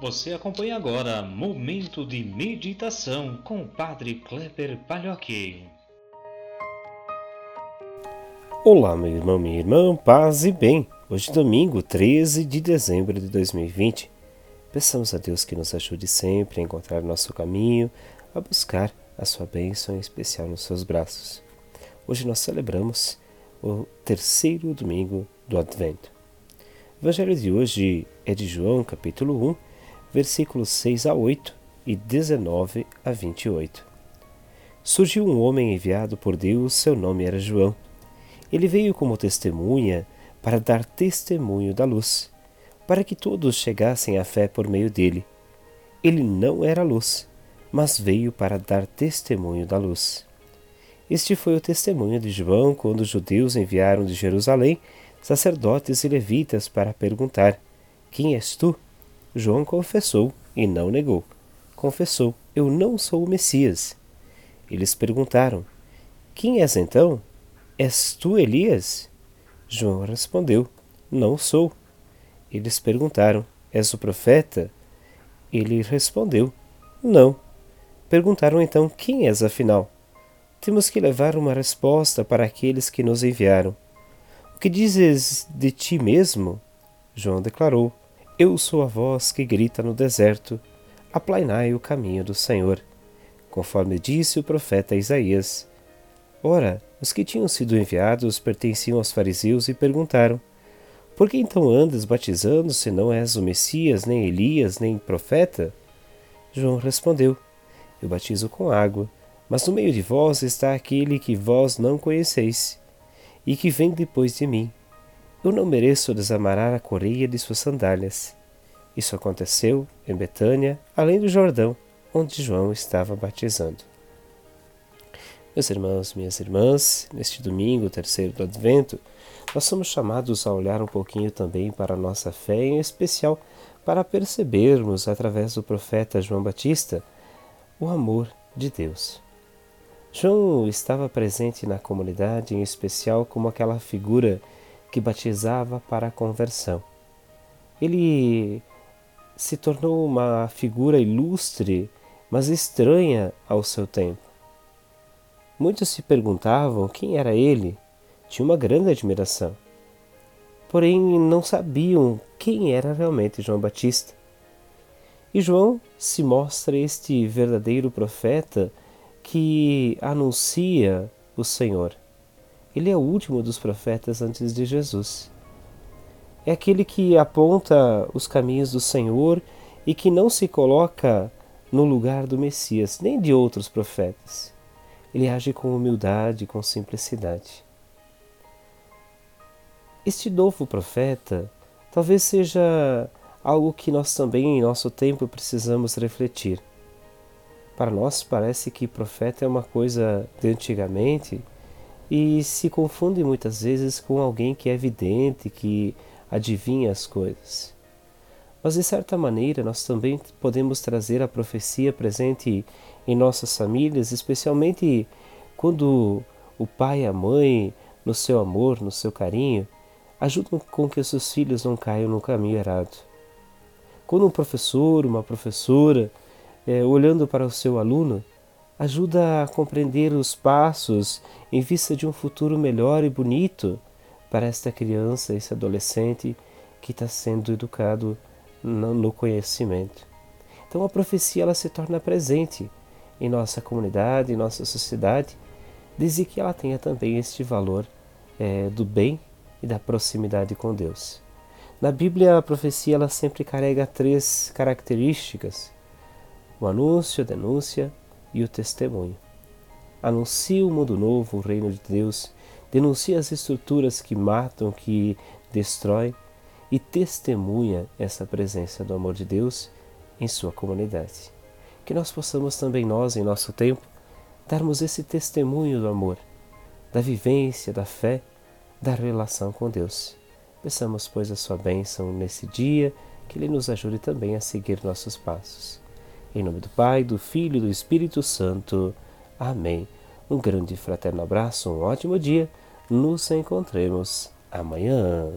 Você acompanha agora Momento de Meditação com o Padre Kleber Palhoque. Olá, meu irmão, minha irmã, paz e bem. Hoje, domingo, 13 de dezembro de 2020. Peçamos a Deus que nos ajude sempre a encontrar nosso caminho, a buscar a sua bênção especial nos seus braços. Hoje nós celebramos o terceiro domingo do Advento. O Evangelho de hoje é de João, capítulo 1, versículos 6 a 8 e 19 a 28. Surgiu um homem enviado por Deus, seu nome era João. Ele veio como testemunha para dar testemunho da luz, para que todos chegassem à fé por meio dele. Ele não era luz, mas veio para dar testemunho da luz. Este foi o testemunho de João quando os judeus enviaram de Jerusalém sacerdotes e levitas para perguntar: Quem és tu? João confessou e não negou. Confessou: Eu não sou o Messias. Eles perguntaram: Quem és então? És tu Elias? João respondeu: Não sou. Eles perguntaram: És o profeta? Ele respondeu: Não. Perguntaram então: Quem és afinal? Temos que levar uma resposta para aqueles que nos enviaram. O que dizes de ti mesmo? João declarou: eu sou a voz que grita no deserto: aplainai o caminho do Senhor, conforme disse o profeta Isaías. Ora, os que tinham sido enviados pertenciam aos fariseus e perguntaram: Por que então andas batizando se não és o Messias, nem Elias, nem profeta? João respondeu: Eu batizo com água, mas no meio de vós está aquele que vós não conheceis, e que vem depois de mim eu não mereço desamarrar a coreia de suas sandálias. Isso aconteceu em Betânia, além do Jordão, onde João estava batizando. Meus irmãos, minhas irmãs, neste domingo, terceiro do Advento, nós somos chamados a olhar um pouquinho também para a nossa fé, em especial para percebermos, através do profeta João Batista, o amor de Deus. João estava presente na comunidade, em especial como aquela figura que batizava para a conversão. Ele se tornou uma figura ilustre, mas estranha ao seu tempo. Muitos se perguntavam quem era ele, tinha uma grande admiração. Porém, não sabiam quem era realmente João Batista. E João se mostra este verdadeiro profeta que anuncia o Senhor. Ele é o último dos profetas antes de Jesus. É aquele que aponta os caminhos do Senhor e que não se coloca no lugar do Messias, nem de outros profetas. Ele age com humildade, com simplicidade. Este novo profeta talvez seja algo que nós também em nosso tempo precisamos refletir. Para nós parece que profeta é uma coisa de antigamente e se confunde muitas vezes com alguém que é evidente, que adivinha as coisas. Mas de certa maneira nós também podemos trazer a profecia presente em nossas famílias, especialmente quando o pai e a mãe, no seu amor, no seu carinho, ajudam com que os seus filhos não caiam no caminho errado. Quando um professor, uma professora, é, olhando para o seu aluno, ajuda a compreender os passos em vista de um futuro melhor e bonito para esta criança, esse adolescente que está sendo educado no conhecimento. Então a profecia ela se torna presente em nossa comunidade, em nossa sociedade, desde que ela tenha também este valor é, do bem e da proximidade com Deus. Na Bíblia, a profecia ela sempre carrega três características: o anúncio, a denúncia e o testemunho. Anuncia o mundo novo, o reino de Deus, denuncia as estruturas que matam, que destroem e testemunha essa presença do amor de Deus em sua comunidade. Que nós possamos também nós, em nosso tempo, darmos esse testemunho do amor, da vivência, da fé, da relação com Deus. Peçamos, pois, a sua bênção nesse dia, que Ele nos ajude também a seguir nossos passos. Em nome do Pai, do Filho e do Espírito Santo. Amém. Um grande fraterno abraço, um ótimo dia. Nos encontremos amanhã.